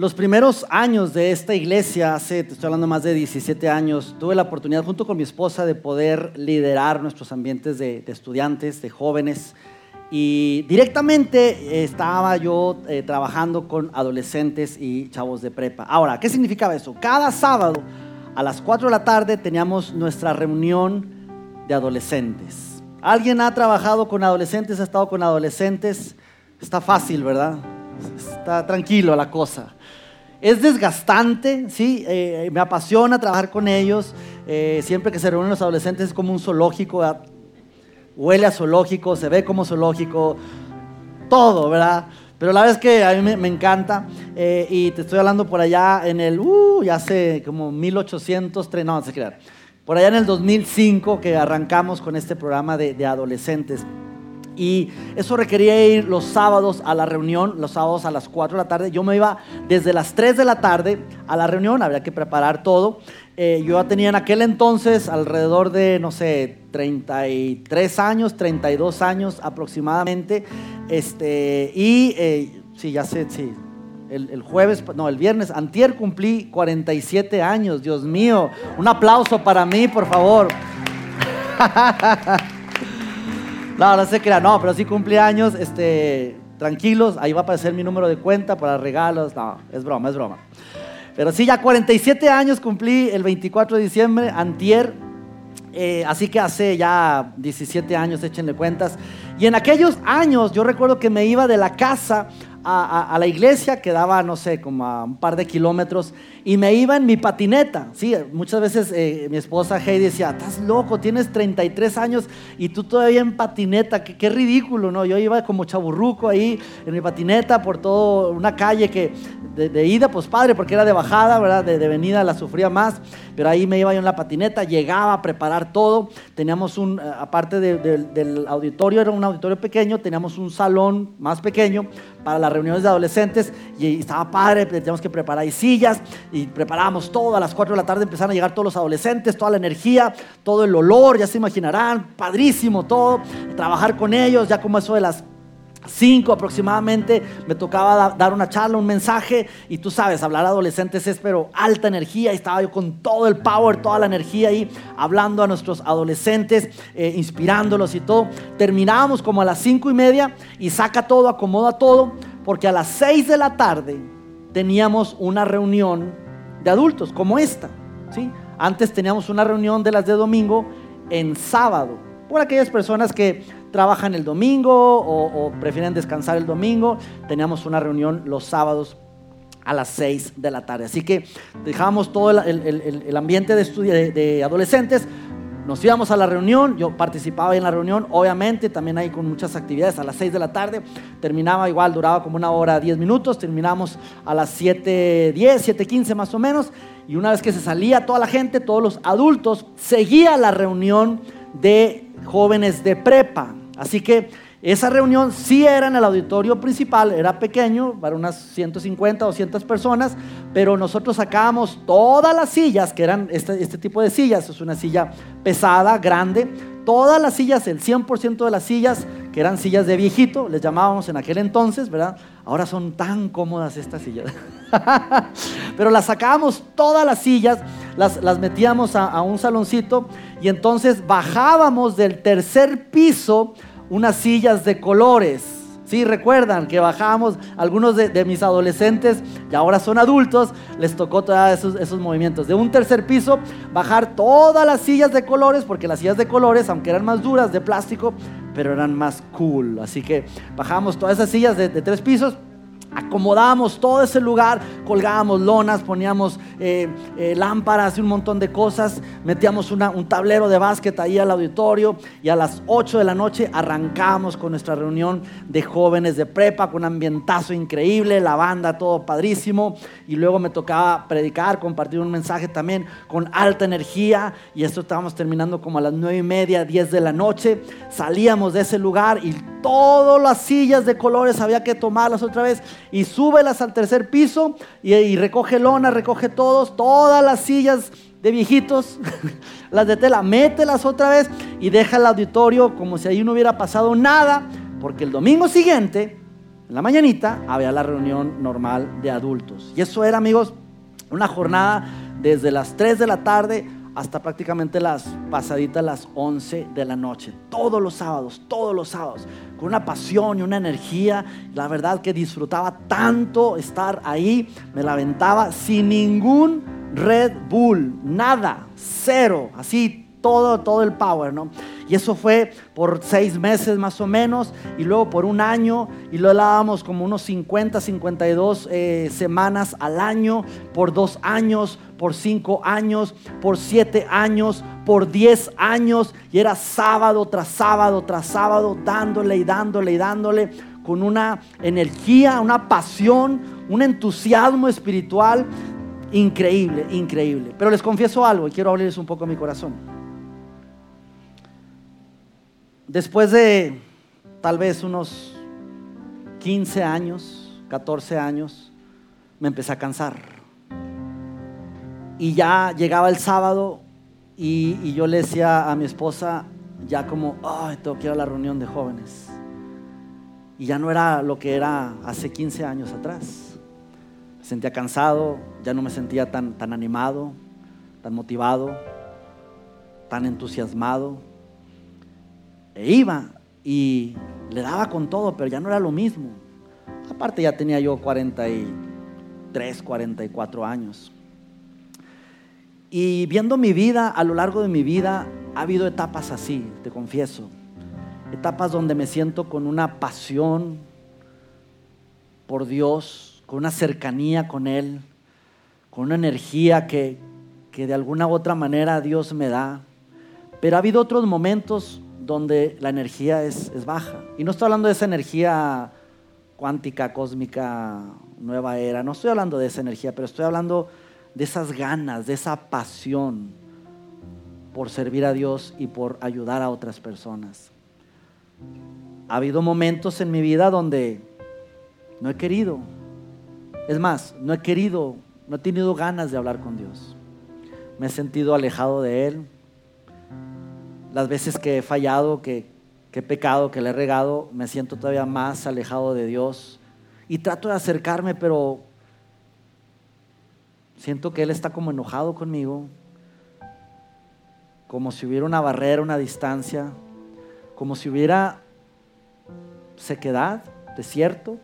Los primeros años de esta iglesia, hace, te estoy hablando más de 17 años, tuve la oportunidad junto con mi esposa de poder liderar nuestros ambientes de, estudiantes, de jóvenes. Y directamente eh, estaba yo eh, trabajando con adolescentes y chavos de prepa. Ahora, ¿qué significaba eso? Cada sábado a las 4 de la tarde teníamos nuestra reunión de adolescentes. ¿Alguien ha trabajado con adolescentes, ha estado con adolescentes? Está fácil, ¿verdad? Está tranquilo la cosa. Es desgastante, ¿sí? Eh, me apasiona trabajar con ellos. Eh, siempre que se reúnen los adolescentes es como un zoológico. Huele a zoológico, se ve como zoológico, todo, ¿verdad? Pero la verdad es que a mí me, encanta. Eh, y te estoy hablando por allá en el, uh, ya hace como 1803, no, no sé qué. Por allá en el 2005 que arrancamos con este programa de adolescentes. Y eso requería ir los sábados a la reunión, los sábados a las 4 de la tarde. Yo me iba desde las 3 de la tarde a la reunión, habría que preparar todo. Eh, yo tenía en aquel entonces alrededor de, no sé, 33 años, 32 años aproximadamente. Este, y eh, sí, ya sé, sí, el, el, jueves, no, el viernes, antier cumplí 47 años, Dios mío. Un aplauso para mí, por favor. No, no sé qué era, no, pero sí cumpleaños, este, tranquilos, ahí va a aparecer mi número de cuenta para regalos, no, es broma, es broma. Pero sí, ya 47 años cumplí el 24 de diciembre, antier, eh, así que hace ya 17 años, échenle cuentas. Y en aquellos años yo recuerdo que me iba de la casa a, la iglesia, quedaba, no sé, como a un par de kilómetros, y me iba en mi patineta. Sí, muchas veces eh, mi esposa Heidi decía, estás loco, tienes 33 años y tú todavía en patineta, qué, ridículo, ¿no? Yo iba como chaburruco ahí en mi patineta por toda una calle que de, ida, pues padre, porque era de bajada, ¿verdad? De, venida la sufría más, pero ahí me iba yo en la patineta, llegaba a preparar todo. Teníamos un, eh, aparte del auditorio, era un auditorio pequeño, teníamos un salón más pequeño para las reuniones de adolescentes y estaba padre, teníamos que preparar ahí sillas y preparábamos todo. A las 4 de la tarde empezaron a llegar todos los adolescentes, toda la energía, todo el olor, ya se imaginarán, padrísimo todo. Trabajar con ellos, ya como eso de las 5 aproximadamente me tocaba dar una charla, un mensaje y tú sabes, hablar a adolescentes es pero alta energía y estaba yo con todo el power, toda la energía ahí hablando a nuestros adolescentes, eh, inspirándolos y todo. Terminábamos como a las 5 y media y saca todo, acomoda todo porque a las 6 de la tarde teníamos una reunión de adultos como esta. ¿sí? Antes teníamos una reunión de las de domingo en sábado, por aquellas personas que trabajan el domingo o, prefieren descansar el domingo. Teníamos una reunión los sábados a las 6 de la tarde. Así que dejamos todo el, ambiente de, estudio de adolescentes nos íbamos a la reunión, yo participaba en la reunión, obviamente, también ahí con muchas actividades a las 6 de la tarde, terminaba igual, duraba como una hora 10 minutos, terminamos a las 7.10, 7.15 más o menos, y una vez que se salía toda la gente, todos los adultos, seguía la reunión de jóvenes de prepa. Así que esa reunión sí era en el auditorio principal, era pequeño, para unas 150, 200 personas, pero nosotros sacábamos todas las sillas, que eran este, este, tipo de sillas, es una silla pesada, grande, todas las sillas, el 100% de las sillas, que eran sillas de viejito, les llamábamos en aquel entonces, ¿verdad? Ahora son tan cómodas estas sillas. pero las sacábamos todas las sillas, las, las metíamos a, a un saloncito y entonces bajábamos del tercer piso unas sillas de colores. Sí, recuerdan que bajamos, algunos de, mis adolescentes y ahora son adultos, les tocó todos esos, esos, movimientos. De un tercer piso, bajar todas las sillas de colores, porque las sillas de colores, aunque eran más duras de plástico, pero eran más cool. Así que bajamos todas esas sillas de, tres pisos Acomodábamos todo ese lugar, colgábamos lonas, poníamos eh, eh, lámparas y un montón de cosas, metíamos un tablero de básquet ahí al auditorio y a las 8 de la noche arrancábamos con nuestra reunión de jóvenes de prepa con un ambientazo increíble, la banda todo padrísimo. Y luego me tocaba predicar, compartir un mensaje también con alta energía. Y esto estábamos terminando como a las 9 y media, 10 de la noche, salíamos de ese lugar y todas las sillas de colores había que tomarlas otra vez y súbelas al tercer piso y, recoge lona, recoge todos, todas las sillas de viejitos, las de tela, mételas otra vez y deja el auditorio como si ahí no hubiera pasado nada, porque el domingo siguiente, en la mañanita, había la reunión normal de adultos. Y eso era, amigos, una jornada desde las 3 de la tarde hasta prácticamente las pasaditas las 11 de la noche, todos los sábados, todos los sábados, con una pasión y una energía. La verdad que disfrutaba tanto estar ahí, me la aventaba sin ningún Red Bull, nada, cero, así todo, todo el power, ¿no? Y eso fue por seis meses más o menos, y luego por un año, y lo dábamos como unos 50, 52 eh, semanas al año, por dos años, por cinco años, por siete años, por diez años, y era sábado tras sábado tras sábado, dándole y dándole y dándole, con una energía, una pasión, un entusiasmo espiritual increíble, increíble. Pero les confieso algo y quiero hablarles un poco mi corazón. Después de tal vez unos 15 años, 14 años, me empecé a cansar. Y ya llegaba el sábado y, yo le decía a mi esposa, ya como, ay, tengo que ir a la reunión de jóvenes. Y ya no era lo que era hace 15 años atrás. Me sentía cansado, ya no me sentía tan, tan animado, tan motivado, tan entusiasmado. E iba y le daba con todo, pero ya no era lo mismo. Aparte ya tenía yo 43, 44 años. Y viendo mi vida, a lo largo de mi vida, ha habido etapas así, te confieso. Etapas donde me siento con una pasión por Dios, con una cercanía con Él, con una energía que, que de alguna u otra manera Dios me da. Pero ha habido otros momentos donde la energía es, baja. Y no estoy hablando de esa energía cuántica, cósmica, nueva era, no estoy hablando de esa energía, pero estoy hablando de esas ganas, de esa pasión por servir a Dios y por ayudar a otras personas. Ha habido momentos en mi vida donde no he querido. Es más, no he querido, no he tenido ganas de hablar con Dios. Me he sentido alejado de Él las veces que he fallado, que, he pecado, que le he regado, me siento todavía más alejado de Dios. Y trato de acercarme, pero siento que Él está como enojado conmigo, como si hubiera una barrera, una distancia, como si hubiera sequedad, desierto.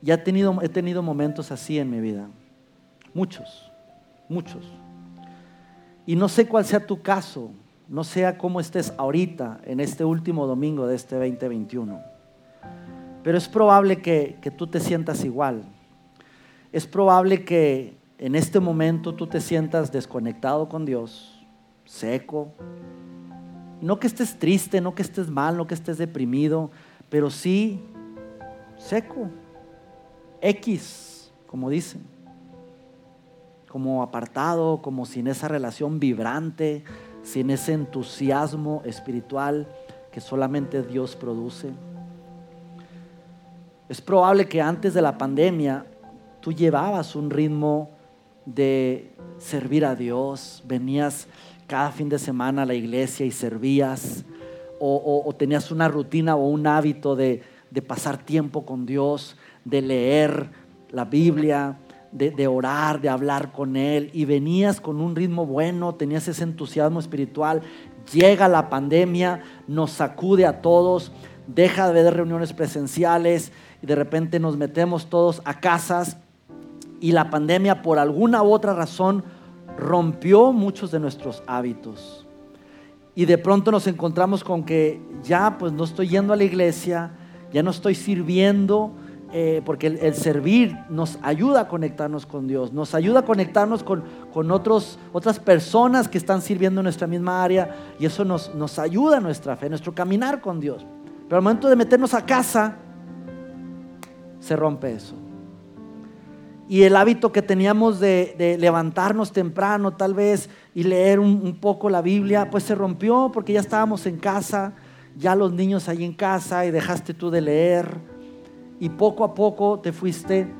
Y he tenido, he tenido momentos así en mi vida, muchos, muchos. Y no sé cuál sea tu caso, no sea cómo estés ahorita, en este último domingo de este 2021. Pero es probable que, que tú te sientas igual. Es probable que en este momento tú te sientas desconectado con Dios, seco. No que estés triste, no que estés mal, no que estés deprimido, pero sí seco. X, como dicen como apartado, como sin esa relación vibrante, sin ese entusiasmo espiritual que solamente Dios produce. Es probable que antes de la pandemia tú llevabas un ritmo de servir a Dios, venías cada fin de semana a la iglesia y servías, o, tenías una rutina o un hábito de, pasar tiempo con Dios, de leer la Biblia, de, orar, de hablar con Él, y venías con un ritmo bueno, tenías ese entusiasmo espiritual, llega la pandemia, nos sacude a todos, deja de haber reuniones presenciales y de repente nos metemos todos a casas y la pandemia por alguna u otra razón rompió muchos de nuestros hábitos. Y de pronto nos encontramos con que ya pues no estoy yendo a la iglesia, ya no estoy sirviendo, eh, porque el, servir nos ayuda a conectarnos con Dios, nos ayuda a conectarnos con, con otros, otras personas que están sirviendo en nuestra misma área y eso nos, nos ayuda a nuestra fe, nuestro caminar con Dios. Pero al momento de meternos a casa, se rompe eso. Y el hábito que teníamos de, levantarnos temprano tal vez y leer un, un, poco la Biblia, pues se rompió porque ya estábamos en casa, ya los niños ahí en casa y dejaste tú de leer y poco a poco te fuiste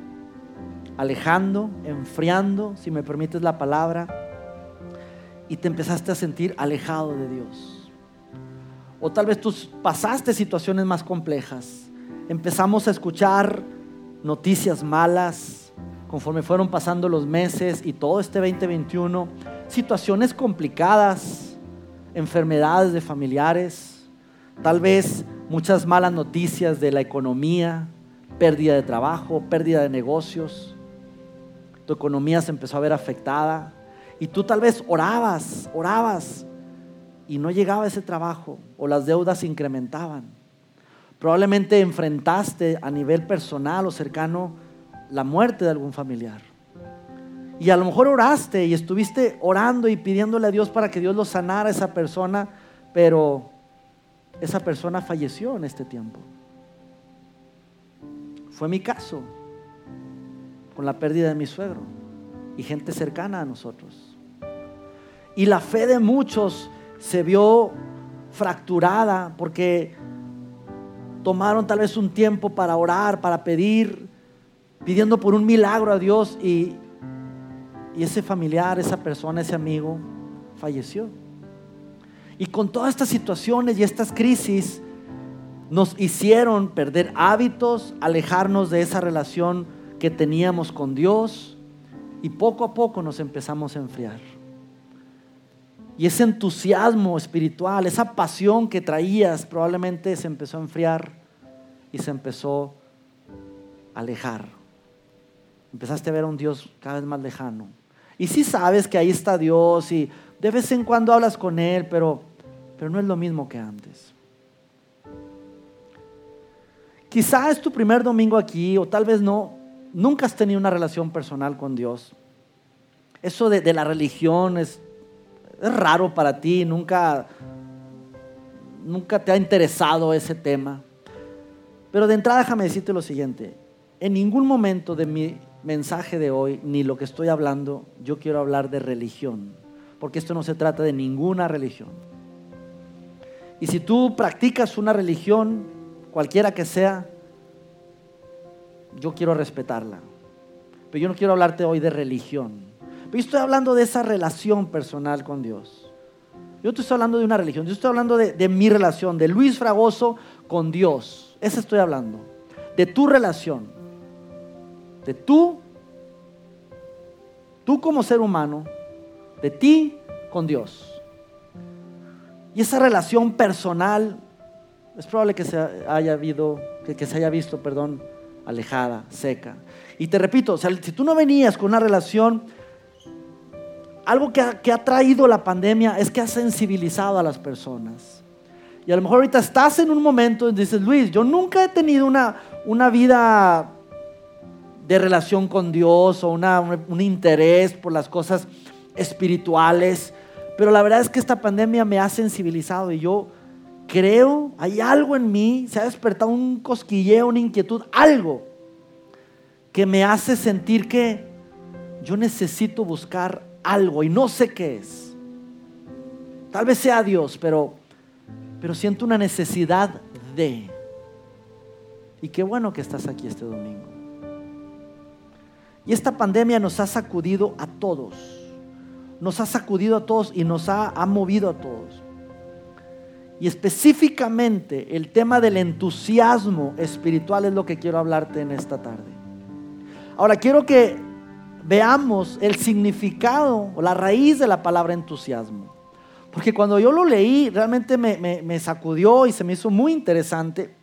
alejando, enfriando, si me permites la palabra, y te empezaste a sentir alejado de Dios. O tal vez tú pasaste situaciones más complejas. Empezamos a escuchar noticias malas conforme fueron pasando los meses y todo este 2021, situaciones complicadas, enfermedades de familiares, tal vez muchas malas noticias de la economía, pérdida de trabajo, pérdida de negocios, tu economía se empezó a ver afectada y tú tal vez orabas, orabas y no llegaba ese trabajo o las deudas se incrementaban. Probablemente enfrentaste a nivel personal o cercano la muerte de algún familiar. Y a lo mejor oraste y estuviste orando y pidiéndole a Dios para que Dios lo sanara a esa persona, pero esa persona falleció en este tiempo. Fue mi caso con la pérdida de mi suegro y gente cercana a nosotros. Y la fe de muchos se vio fracturada porque tomaron tal vez un tiempo para orar, para pedir, pidiendo por un milagro a Dios y, y ese familiar, esa persona, ese amigo falleció. Y con todas estas situaciones y estas crisis, nos hicieron perder hábitos, alejarnos de esa relación que teníamos con Dios y poco a poco nos empezamos a enfriar. Y ese entusiasmo espiritual, esa pasión que traías probablemente se empezó a enfriar y se empezó a alejar. Empezaste a ver a un Dios cada vez más lejano. Y sí sabes que ahí está Dios y de vez en cuando hablas con Él, pero, pero no es lo mismo que antes. Quizá es tu primer domingo aquí o tal vez no. Nunca has tenido una relación personal con Dios. Eso de, la religión es, raro para ti, nunca, nunca te ha interesado ese tema. Pero de entrada déjame decirte lo siguiente. En ningún momento de mi mensaje de hoy, ni lo que estoy hablando, yo quiero hablar de religión. Porque esto no se trata de ninguna religión. Y si tú practicas una religión, cualquiera que sea, yo quiero respetarla. Pero yo no quiero hablarte hoy de religión. Pero yo estoy hablando de esa relación personal con Dios. Yo te estoy hablando de una religión. Yo estoy hablando de, de mi relación, de Luis Fragoso con Dios. Esa estoy hablando. De tu relación. De tú, tú como ser humano, de ti con Dios. Y esa relación personal es probable que se haya, habido, que, se haya visto, perdón, alejada, seca. Y te repito, si tú no venías con una relación, algo que ha, que ha traído la pandemia es que ha sensibilizado a las personas. Y a lo mejor ahorita estás en un momento y dices, Luis, yo nunca he tenido una, una vida de relación con Dios o una, un interés por las cosas espirituales, pero la verdad es que esta pandemia me ha sensibilizado y yo creo, hay algo en mí, se ha despertado un cosquilleo, una inquietud, algo que me hace sentir que yo necesito buscar algo y no sé qué es. Tal vez sea Dios, pero, pero siento una necesidad de. Y qué bueno que estás aquí este domingo. Y esta pandemia nos ha sacudido a todos. Nos ha sacudido a todos y nos ha, ha movido a todos. Y específicamente el tema del entusiasmo espiritual es lo que quiero hablarte en esta tarde. Ahora quiero que veamos el significado o la raíz de la palabra entusiasmo. Porque cuando yo lo leí realmente me, sacudió y se me hizo muy interesante.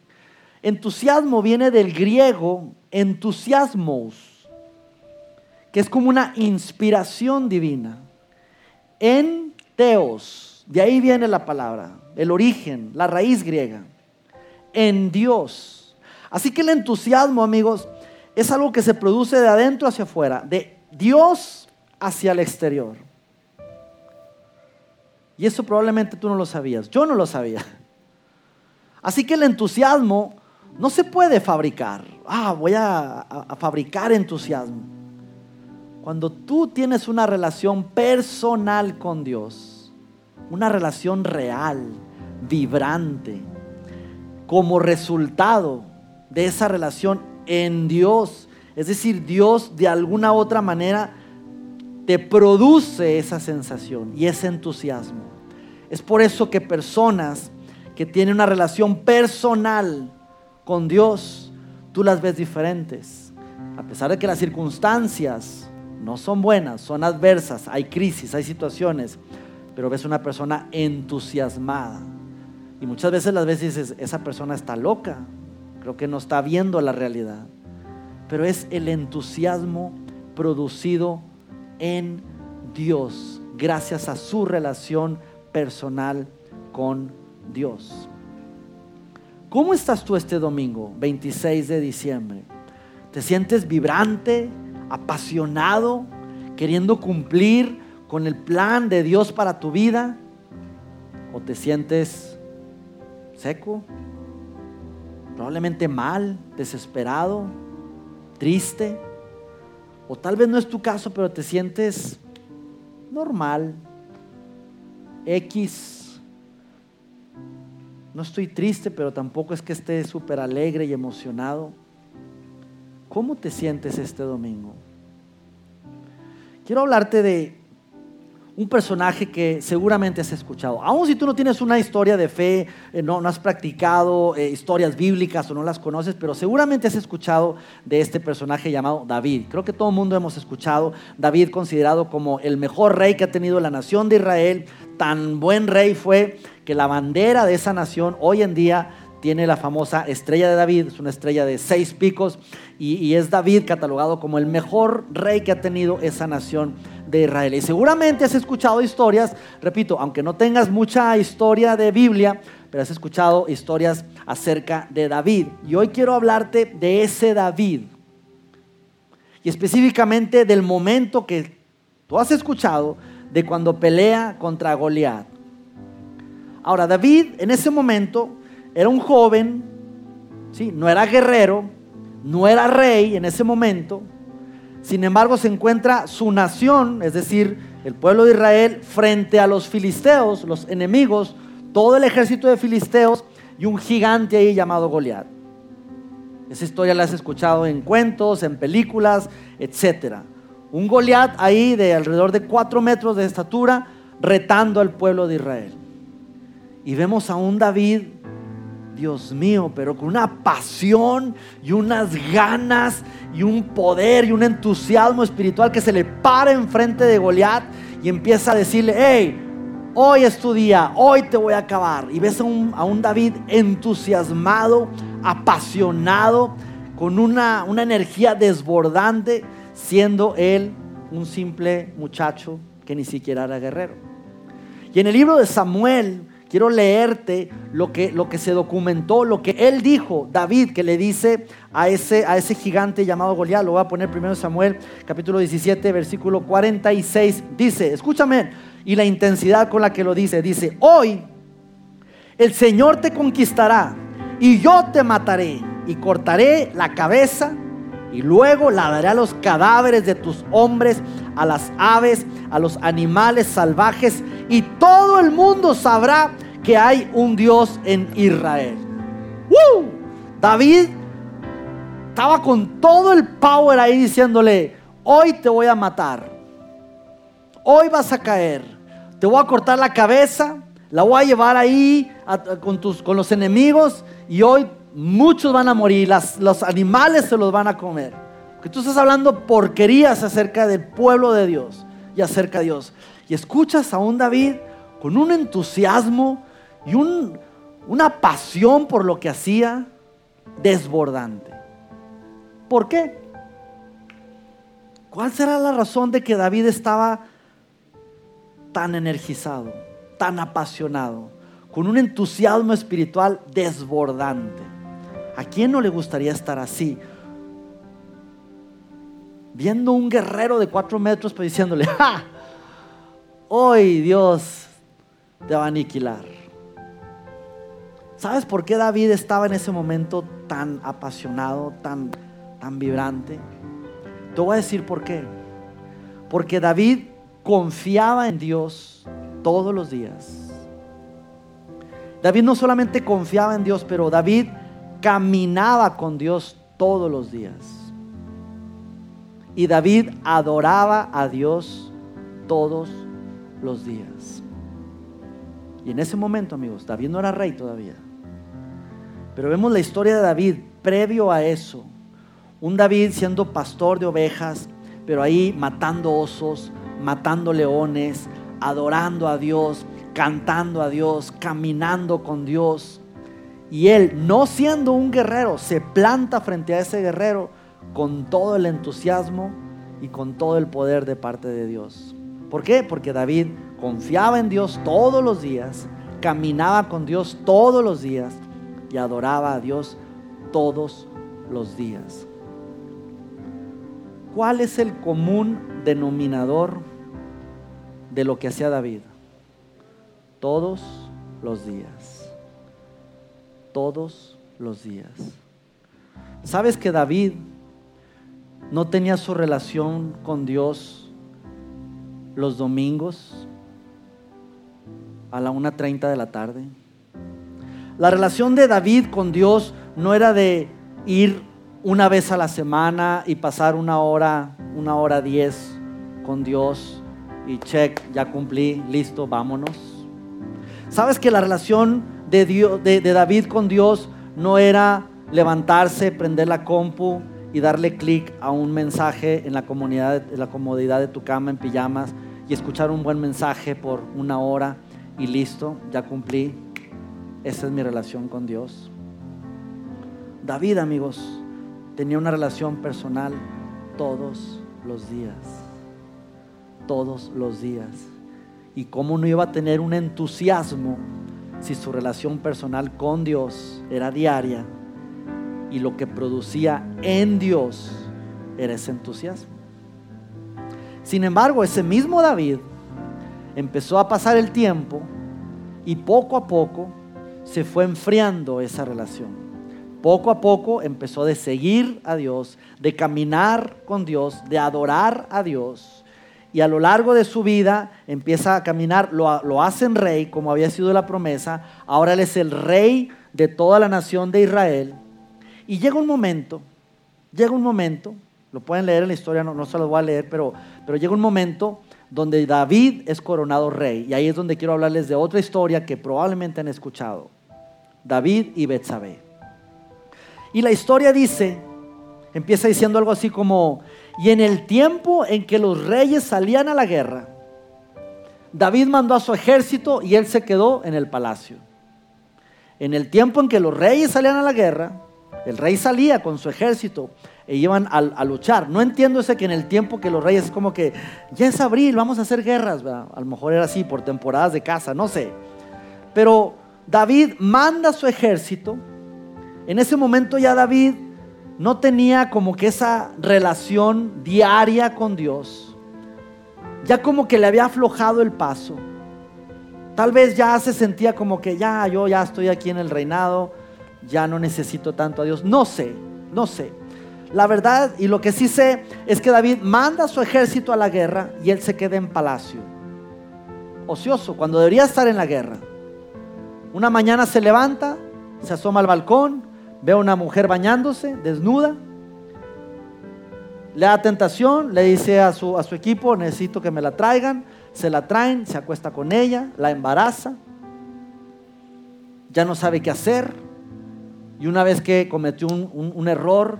Entusiasmo viene del griego entusiasmos, que es como una inspiración divina. En teos, de ahí viene la palabra el origen, la raíz griega, en Dios. Así que el entusiasmo, amigos, es algo que se produce de adentro hacia afuera, de Dios hacia el exterior. Y eso probablemente tú no lo sabías, yo no lo sabía. Así que el entusiasmo no se puede fabricar. Ah, voy a, fabricar entusiasmo. Cuando tú tienes una relación personal con Dios, una relación real, vibrante, como resultado de esa relación en Dios, es decir, Dios de alguna otra manera te produce esa sensación y ese entusiasmo. Es por eso que personas que tienen una relación personal con Dios, tú las ves diferentes. A pesar de que las circunstancias no son buenas, son adversas, hay crisis, hay situaciones, pero ves una persona entusiasmada. Y muchas veces las veces dices, esa persona está loca, creo que no está viendo la realidad. Pero es el entusiasmo producido en Dios, gracias a su relación personal con Dios. ¿Cómo estás tú este domingo, 26 de diciembre? ¿Te sientes vibrante, apasionado, queriendo cumplir con el plan de Dios para tu vida? ¿O te sientes seco? Probablemente mal, desesperado, triste. O tal vez no es tu caso, pero te sientes normal, X. No estoy triste, pero tampoco es que esté súper alegre y emocionado. ¿Cómo te sientes este domingo? Quiero hablarte de un personaje que seguramente has escuchado. Aun si tú no tienes una historia de fe, eh, no, has practicado eh, historias bíblicas o no las conoces, pero seguramente has escuchado de este personaje llamado David. Creo que todo el mundo hemos escuchado. David considerado como el mejor rey que ha tenido la nación de Israel. Tan buen rey fue que la bandera de esa nación hoy en día tiene la famosa estrella de David, es una estrella de seis picos, y, es David catalogado como el mejor rey que ha tenido esa nación de Israel. Y seguramente has escuchado historias, repito, aunque no tengas mucha historia de Biblia, pero has escuchado historias acerca de David. Y hoy quiero hablarte de ese David, y específicamente del momento que tú has escuchado de cuando pelea contra Goliat. Ahora, David en ese momento era un joven, ¿sí? no era guerrero, no era rey en ese momento. Sin embargo, se encuentra su nación, es decir, el pueblo de Israel, frente a los filisteos, los enemigos, todo el ejército de filisteos y un gigante ahí llamado Goliat. Esa historia la has escuchado en cuentos, en películas, etc. Un Goliat ahí de alrededor de cuatro metros de estatura, retando al pueblo de Israel. Y vemos a un David Dios mío, pero con una pasión y unas ganas y un poder y un entusiasmo espiritual que se le para enfrente de Goliat y empieza a decirle, hey, hoy es tu día, hoy te voy a acabar. Y ves a un, David entusiasmado, apasionado, con una energía desbordante, siendo él un simple muchacho que ni siquiera era guerrero. Y en el libro de Samuel, quiero leerte lo que, lo que se documentó, lo que él dijo, David, que le dice a ese, a ese gigante llamado Goliat. Lo voy a poner primero Samuel, capítulo 17, versículo 46. Dice, escúchame, y la intensidad con la que lo dice, dice, hoy el Señor te conquistará y yo te mataré y cortaré la cabeza y luego la daré a los cadáveres de tus hombres, a las aves, a los animales salvajes y todo el mundo sabrá que hay un Dios en Israel. David estaba con todo el power ahí diciéndole, hoy te voy a matar, hoy vas a caer, te voy a cortar la cabeza, la voy a llevar ahí con, tus, con los enemigos y hoy muchos van a morir, los animales se los van a comer. Que tú estás hablando porquerías acerca del pueblo de Dios y acerca de Dios y escuchas a un David con un entusiasmo y una pasión por lo que hacía desbordante. ¿Por qué? ¿Cuál será la razón de que David estaba tan energizado, tan apasionado, con un entusiasmo espiritual desbordante? ¿A quién no le gustaría estar así? Viendo un guerrero de cuatro metros, pues diciéndole, ¡ja! Hoy Dios te va a aniquilar. ¿Sabes por qué David estaba en ese momento tan apasionado, tan, tan vibrante? Te voy a decir por qué. Porque David confiaba en Dios todos los días. David no solamente confiaba en Dios, pero David caminaba con Dios todos los días. Y David adoraba a Dios todos los días. Y en ese momento, amigos, David no era rey todavía. Pero vemos la historia de David previo a eso. Un David siendo pastor de ovejas, pero ahí matando osos, matando leones, adorando a Dios, cantando a Dios, caminando con Dios. Y él, no siendo un guerrero, se planta frente a ese guerrero con todo el entusiasmo y con todo el poder de parte de Dios. ¿Por qué? Porque David confiaba en Dios todos los días, caminaba con Dios todos los días y adoraba a Dios todos los días. ¿Cuál es el común denominador de lo que hacía David? Todos los días. Todos los días. ¿Sabes que David no tenía su relación con Dios los domingos a la 1.30 de la tarde? La relación de David con Dios no era de ir una vez a la semana y pasar una hora, una hora diez con Dios y check, ya cumplí, listo, vámonos. ¿Sabes que la relación de, de, David con Dios no era levantarse, prender la compu y darle clic a un mensaje en la, comunidad, en la comodidad de tu cama en pijamas y escuchar un buen mensaje por una hora y listo, ya cumplí, esa es mi relación con Dios. David, amigos, tenía una relación personal todos los días. Todos los días. ¿Y cómo no iba a tener un entusiasmo si su relación personal con Dios era diaria y lo que producía en Dios era ese entusiasmo? Sin embargo, ese mismo David empezó a pasar el tiempo y poco a poco se fue enfriando esa relación. Poco a poco empezó de seguir a Dios, de caminar con Dios, de adorar a Dios. Y a lo largo de su vida empieza a caminar, lo, lo hacen rey, como había sido la promesa. Ahora él es el rey de toda la nación de Israel. Y llega un momento, llega un momento, lo pueden leer en la historia, no, no se lo voy a leer, pero, pero llega un momento donde David es coronado rey. Y ahí es donde quiero hablarles de otra historia que probablemente han escuchado. David y Betsabé. Y la historia dice, empieza diciendo algo así como, y en el tiempo en que los reyes salían a la guerra, David mandó a su ejército y él se quedó en el palacio. En el tiempo en que los reyes salían a la guerra, el rey salía con su ejército iban a, luchar. No entiendo ese que en el tiempo que los reyes es como que ya es abril, vamos a hacer guerras. A lo mejor era así por temporadas de caza, no sé. Pero David manda su ejército. En ese momento ya David no tenía como que esa relación diaria con Dios. Ya como que le había aflojado el paso. Tal vez ya se sentía como que ya yo ya estoy aquí en el reinado, ya no necesito tanto a Dios. No sé, no sé. La verdad y lo que sí sé es que David manda a su ejército a la guerra y él se queda en palacio. Ocioso, cuando debería estar en la guerra. Una mañana se levanta, se asoma al balcón, ve a una mujer bañándose, desnuda. Le da tentación, le dice a su, a su equipo, necesito que me la traigan. Se la traen, se acuesta con ella, la embaraza. Ya no sabe qué hacer. Y una vez que cometió un, error,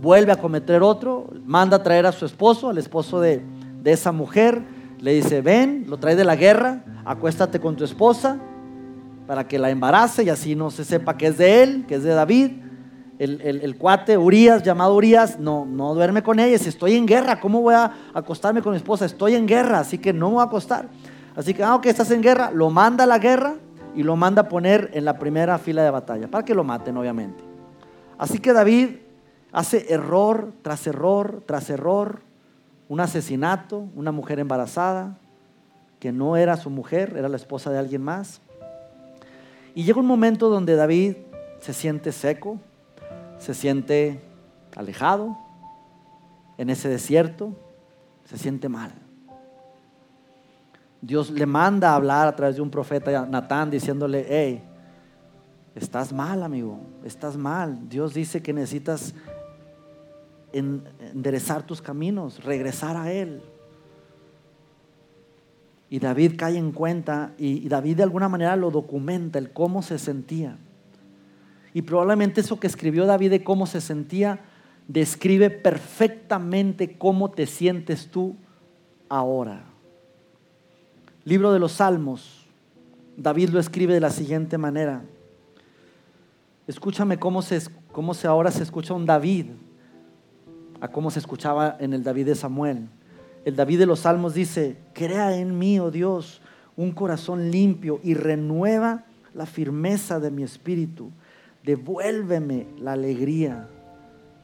vuelve a cometer otro, manda a traer a su esposo, al esposo de, de esa mujer, le dice, ven, lo trae de la guerra, acuéstate con tu esposa, para que la embarace y así no se sepa que es de él, que es de David. El, cuate Urias, llamado Urias, no, no duerme con ella. Si estoy en guerra, ¿cómo voy a acostarme con mi esposa? Estoy en guerra, así que no me voy a acostar. Así que, ah, estás en guerra, lo manda a la guerra y lo manda a poner en la primera fila de batalla, para que lo maten, obviamente. Así que David hace error tras error tras error, un asesinato, una mujer embarazada, que no era su mujer, era la esposa de alguien más. Y llega un momento donde David se siente seco, se siente alejado en ese desierto, se siente mal. Dios le manda a hablar a través de un profeta, Natán, diciéndole, hey, estás mal, amigo, estás mal. Dios dice que necesitas enderezar tus caminos, regresar a Él. Y David cae en cuenta y David de alguna manera lo documenta, el cómo se sentía. Y probablemente eso que escribió David de cómo se sentía, describe perfectamente cómo te sientes tú ahora. Libro de los Salmos, David lo escribe de la siguiente manera. Escúchame cómo se, cómo se ahora se escucha un David a cómo se escuchaba en el David de Samuel. El David de los Salmos dice, crea en mí, oh Dios, un corazón limpio y renueva la firmeza de mi espíritu devuélveme la alegría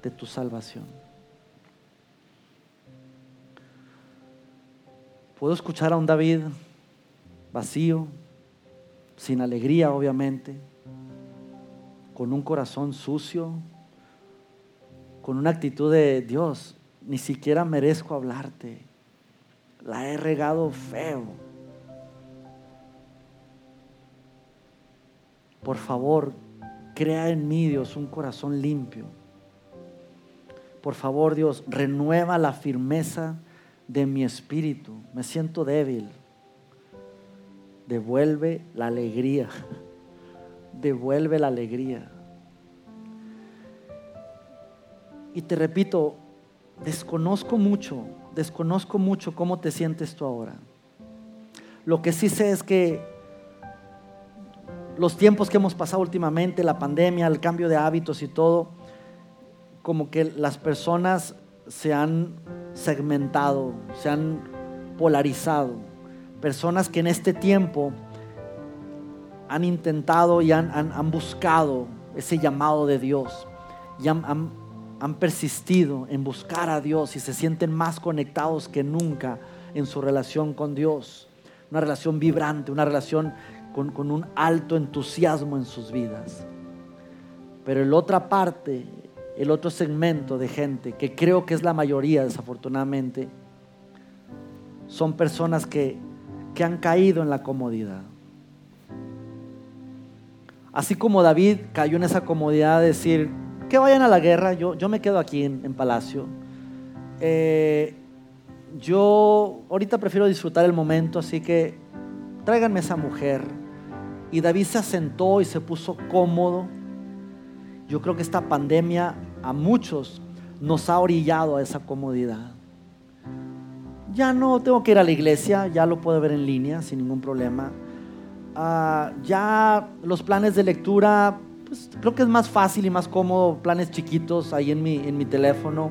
de tu salvación. Puedo escuchar a un David vacío, sin alegría obviamente, con un corazón sucio, con una actitud de Dios, ni siquiera merezco hablarte, la he regado feo. Por favor, Crea en mí, Dios, un corazón limpio. Por favor, Dios, renueva la firmeza de mi espíritu. Me siento débil. Devuelve la alegría. Devuelve la alegría. Y te repito, desconozco mucho, desconozco mucho cómo te sientes tú ahora. Lo que sí sé es que los tiempos que hemos pasado últimamente, la pandemia, el cambio de hábitos y todo, como que las personas se han segmentado, se han polarizado. Personas que en este tiempo han intentado y han, buscado ese llamado de Dios han, han persistido en buscar a Dios y se sienten más conectados que nunca en su relación con Dios. Una relación vibrante, una relación con, un alto entusiasmo en sus vidas. Pero el otra parte, el otro segmento de gente, que creo que es la mayoría desafortunadamente, son personas que, que han caído en la comodidad. Así como David cayó en esa comodidad de decir, que vayan a la guerra, yo, yo me quedo aquí en, palacio. Eh, yo ahorita prefiero disfrutar el momento, así que tráiganme esa mujer, y David se asentó y se puso cómodo. Yo creo que esta pandemia a muchos nos ha orillado a esa comodidad. Ya no tengo que ir a la iglesia, ya lo puedo ver en línea sin ningún problema. Ah, ya los planes de lectura, pues, creo que es más fácil y más cómodo, planes chiquitos ahí en mi, en mi teléfono.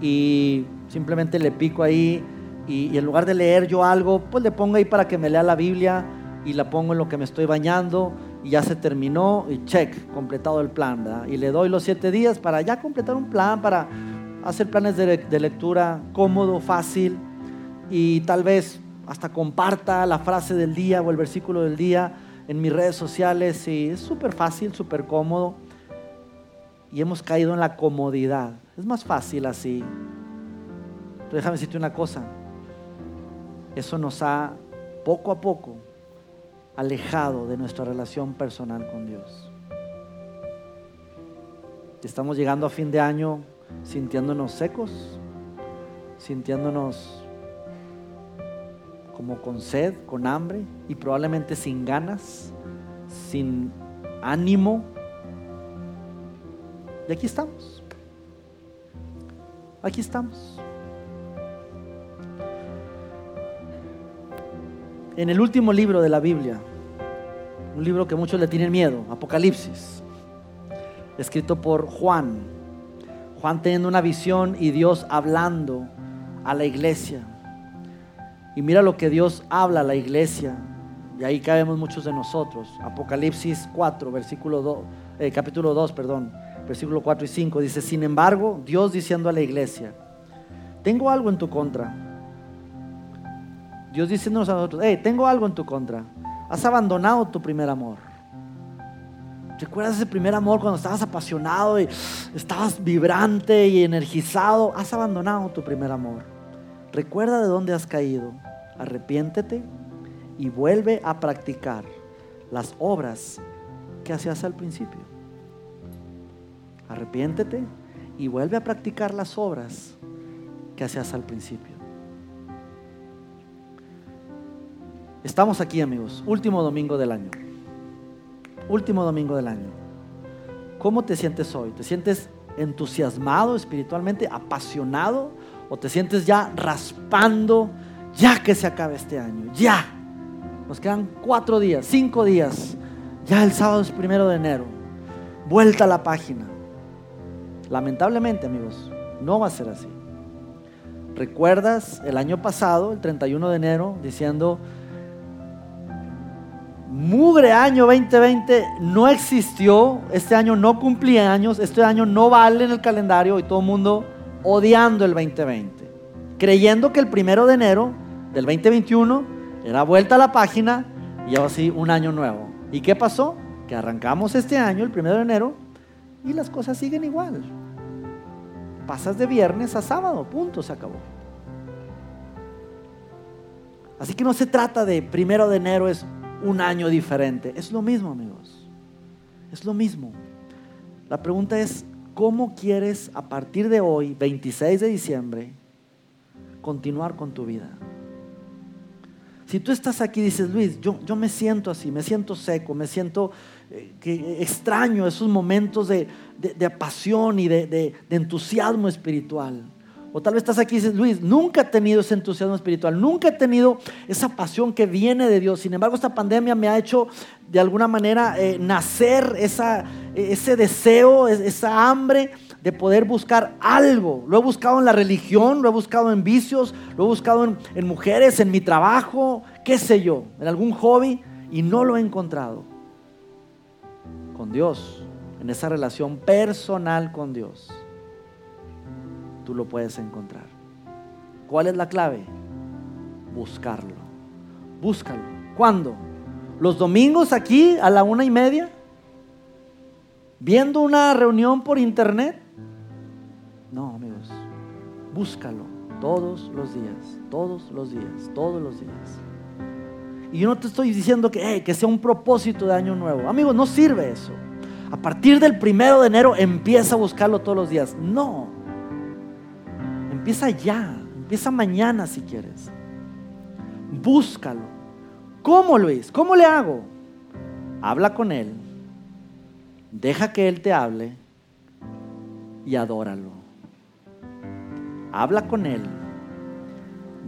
Y simplemente le pico ahí y, y en lugar de leer yo algo, pues le pongo ahí para que me lea la Biblia y la pongo en lo que me estoy bañando y ya se terminó y check, completado el plan. Y le doy los siete días para ya completar un plan, para hacer planes de lectura cómodo, fácil y tal vez hasta comparta la frase del día o el versículo del día en mis redes sociales y es súper fácil, súper cómodo y hemos caído en la comodidad. Es más fácil así. Pero déjame decirte una cosa, eso nos ha poco a poco alejado de nuestra relación personal con Dios. Estamos llegando a fin de año sintiéndonos secos, sintiéndonos como con sed, con hambre y probablemente sin ganas, sin ánimo. Y aquí estamos. Aquí estamos. en el último libro de la Biblia, un libro que muchos le tienen miedo, Apocalipsis, escrito por Juan. Juan teniendo una visión y Dios hablando a la iglesia. Y mira lo que Dios habla a la iglesia. Y ahí cabemos muchos de nosotros. Apocalipsis 4, versículo 2, eh, capítulo 2, perdón. versículo 4 y 5, dice, sin embargo, Dios diciendo a la iglesia, tengo algo en tu contra. Dios diciéndonos a nosotros, hey, tengo algo en tu contra. Has abandonado tu primer amor. ¿Recuerdas ese primer amor cuando estabas apasionado y estabas vibrante y energizado? Has abandonado tu primer amor. Recuerda de dónde has caído. Arrepiéntete y vuelve a practicar las obras que hacías al principio. Arrepiéntete y vuelve a practicar las obras que hacías al principio. Estamos aquí amigos, último domingo del año. Último domingo del año. ¿Cómo te sientes hoy? ¿Te sientes entusiasmado espiritualmente, apasionado? ¿O te sientes ya raspando, ya que se acabe este año? Ya. Nos quedan cuatro días, cinco días. Ya el sábado es primero de enero. Vuelta a la página. Lamentablemente, amigos, no va a ser así. ¿Recuerdas el año pasado, el 31 de enero, diciendo, mugre año 2020 no existió, este año no cumplía años, este año no vale en el calendario y todo el mundo odiando el 2020, creyendo que el primero de enero del 2021 era vuelta a la página y ahora sí un año nuevo. ¿Y qué pasó? Que arrancamos este año, el primero de enero, y las cosas siguen igual. Pasas de viernes a sábado, punto, se acabó. Así que no se trata de primero de enero es un año diferente. Es lo mismo, amigos. Es lo mismo. La pregunta es, ¿cómo quieres a partir de hoy, 26 de diciembre, continuar con tu vida? Si tú estás aquí y dices, Luis, yo, yo me siento así, me siento seco, me siento eh, que extraño esos momentos de, de, pasión y de, de entusiasmo espiritual. O tal vez estás aquí y dices, Luis, nunca he tenido ese entusiasmo espiritual, nunca he tenido esa pasión que viene de Dios. Sin embargo, esta pandemia me ha hecho de alguna manera eh, nacer esa, ese deseo, esa hambre de poder buscar algo. Lo he buscado en la religión, lo he buscado en vicios, lo he buscado en mujeres, en mi trabajo, qué sé yo, en algún hobby y no lo he encontrado. Con Dios, en esa relación personal con Dios tú lo puedes encontrar. ¿Cuál es la clave? Buscarlo. Búscalo. ¿Cuándo? ¿Los domingos aquí a la una y media? ¿Viendo una reunión por internet? No, amigos. Búscalo todos los días, todos los días, todos los días. Y yo no te estoy diciendo que, que sea un propósito de año nuevo. Amigos, no sirve eso. A partir del primero de enero empieza a buscarlo todos los días. No. Empieza ya, empieza mañana si quieres. Búscalo. ¿Cómo Luis? ¿Cómo le hago? Habla con Él. Deja que Él te hable y adóralo. Habla con Él.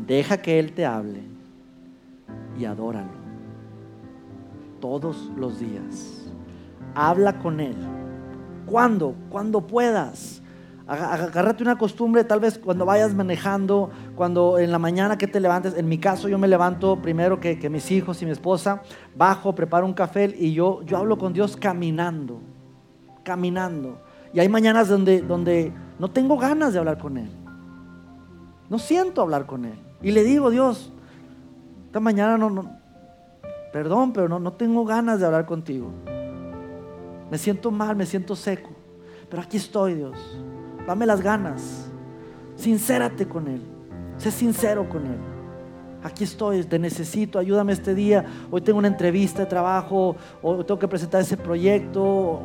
Deja que Él te hable y adóralo. Todos los días. Habla con Él. ¿Cuándo? Cuando puedas. Agárrate una costumbre, tal vez cuando vayas manejando, cuando en la mañana que te levantes, en mi caso yo me levanto primero que, mis hijos y mi esposa, bajo, preparo un café y yo, yo hablo con Dios caminando, caminando. Y hay mañanas donde, donde no tengo ganas de hablar con Él. No siento hablar con Él. Y le digo, Dios, esta mañana no, no perdón, pero no, no tengo ganas de hablar contigo. Me siento mal, me siento seco. Pero aquí estoy, Dios dame las ganas. Sincérate con Él. Sé sincero con Él. Aquí estoy, te necesito, ayúdame este día. Hoy tengo una entrevista de trabajo, o tengo que presentar ese proyecto,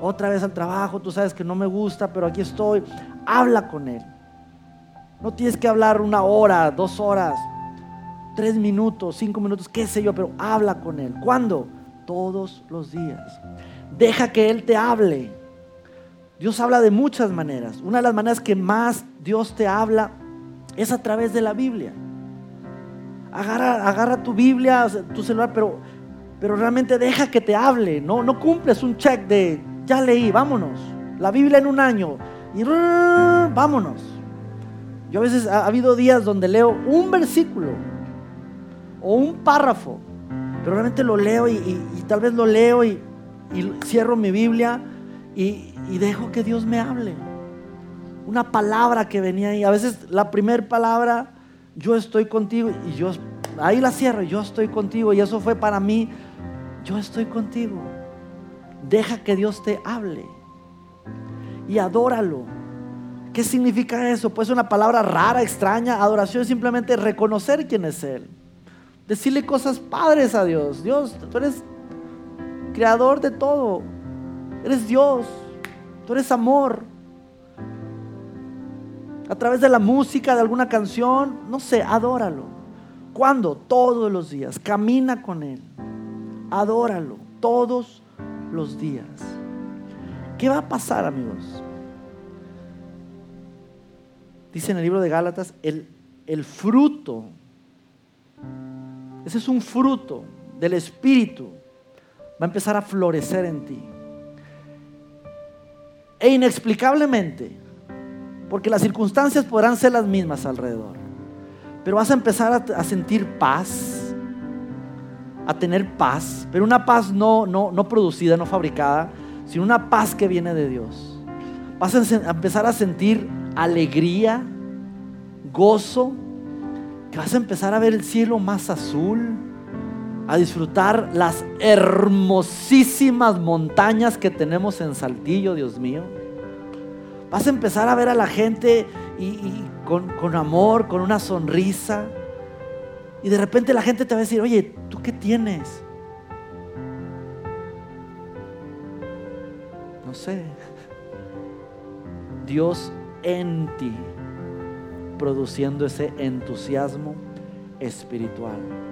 otra vez al trabajo. Tú sabes que no me gusta, pero aquí estoy. Habla con Él. No tienes que hablar una hora, dos horas, tres minutos, cinco minutos, qué sé yo, pero habla con Él. ¿Cuándo? Todos los días. Deja que Él te hable. Dios habla de muchas maneras. Una de las maneras que más Dios te habla es a través de la Biblia. Agarra, agarra tu Biblia, tu celular, pero, pero realmente deja que te hable. No, no cumples un check de ya leí, vámonos. La Biblia en un año. Y vámonos. Yo a veces ha, habido días donde leo un versículo o un párrafo, pero realmente lo leo y, tal vez lo leo y, y cierro mi Biblia y, y dejo que Dios me hable. Una palabra que venía ahí. A veces la primera palabra, yo estoy contigo y yo ahí la cierro, yo estoy contigo y eso fue para mí, yo estoy contigo. Deja que Dios te hable y adóralo. ¿Qué significa eso? Pues una palabra rara, extraña. Adoración es simplemente reconocer quién es Él. Decirle cosas padres a Dios. Dios, tú eres creador de todo. Eres Dios. Tú eres amor. A través de la música, de alguna canción, no sé, adóralo. ¿Cuándo? Todos los días. Camina con Él. Adóralo. Todos los días. ¿Qué va a pasar, amigos? Dice en el libro de Gálatas, el, el fruto, ese es un fruto del Espíritu, va a empezar a florecer en ti. E inexplicablemente, porque las circunstancias podrán ser las mismas alrededor, pero vas a empezar a, sentir paz, a tener paz, pero una paz no, no, no producida, no fabricada, sino una paz que viene de Dios. Vas a empezar a sentir alegría, gozo, que vas a empezar a ver el cielo más azul, a disfrutar las hermosísimas montañas que tenemos en Saltillo, Dios mío. Vas a empezar a ver a la gente y, con, con amor, con una sonrisa. Y de repente la gente te va a decir, oye, ¿tú qué tienes? No sé. Dios en ti, produciendo ese entusiasmo espiritual.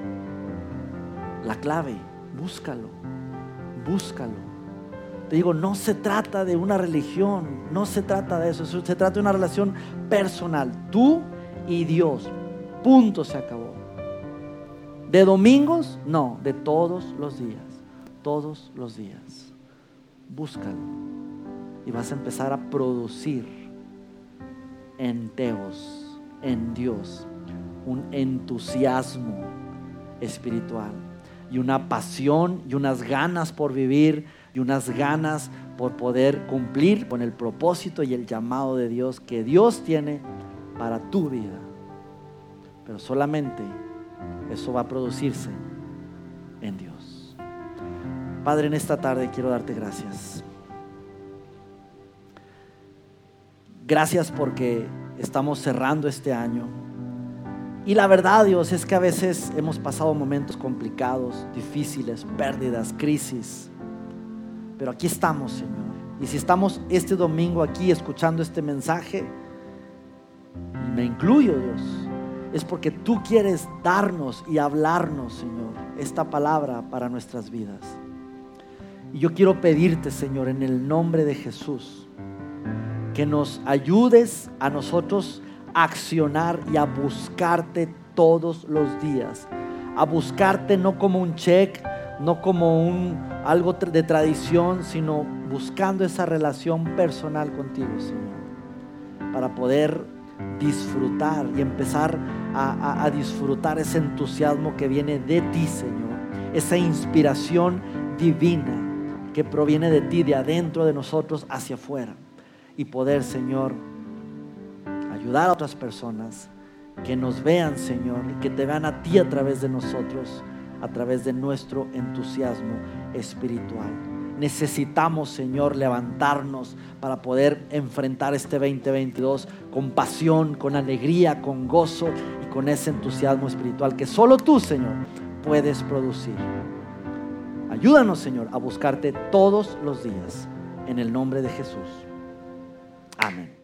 La clave, búscalo, búscalo. Te digo, no se trata de una religión, no se trata de eso, se trata de una relación personal, tú y Dios. Punto, se acabó. ¿De domingos? No, de todos los días, todos los días. Búscalo y vas a empezar a producir en Teos, en Dios, un entusiasmo espiritual y una pasión y unas ganas por vivir y unas ganas por poder cumplir con el propósito y el llamado de Dios que Dios tiene para tu vida. Pero solamente eso va a producirse en Dios. Padre, en esta tarde quiero darte gracias. Gracias porque estamos cerrando este año. Y la verdad, Dios, es que a veces hemos pasado momentos complicados, difíciles, pérdidas, crisis. Pero aquí estamos, Señor. Y si estamos este domingo aquí escuchando este mensaje, me incluyo, Dios, es porque tú quieres darnos y hablarnos, Señor, esta palabra para nuestras vidas. Y yo quiero pedirte, Señor, en el nombre de Jesús, que nos ayudes a nosotros accionar y a buscarte todos los días. A buscarte no como un check, no como un algo de tradición, sino buscando esa relación personal contigo, Señor, para poder disfrutar y empezar a, a, disfrutar ese entusiasmo que viene de ti, Señor, esa inspiración divina que proviene de ti, de adentro de nosotros hacia afuera y poder, Señor, ayudar a otras personas que nos vean, Señor, y que te vean a ti a través de nosotros, a través de nuestro entusiasmo espiritual. Necesitamos, Señor, levantarnos para poder enfrentar este 2022 con pasión, con alegría, con gozo y con ese entusiasmo espiritual que solo tú, Señor, puedes producir. Ayúdanos, Señor, a buscarte todos los días. En el nombre de Jesús. Amén.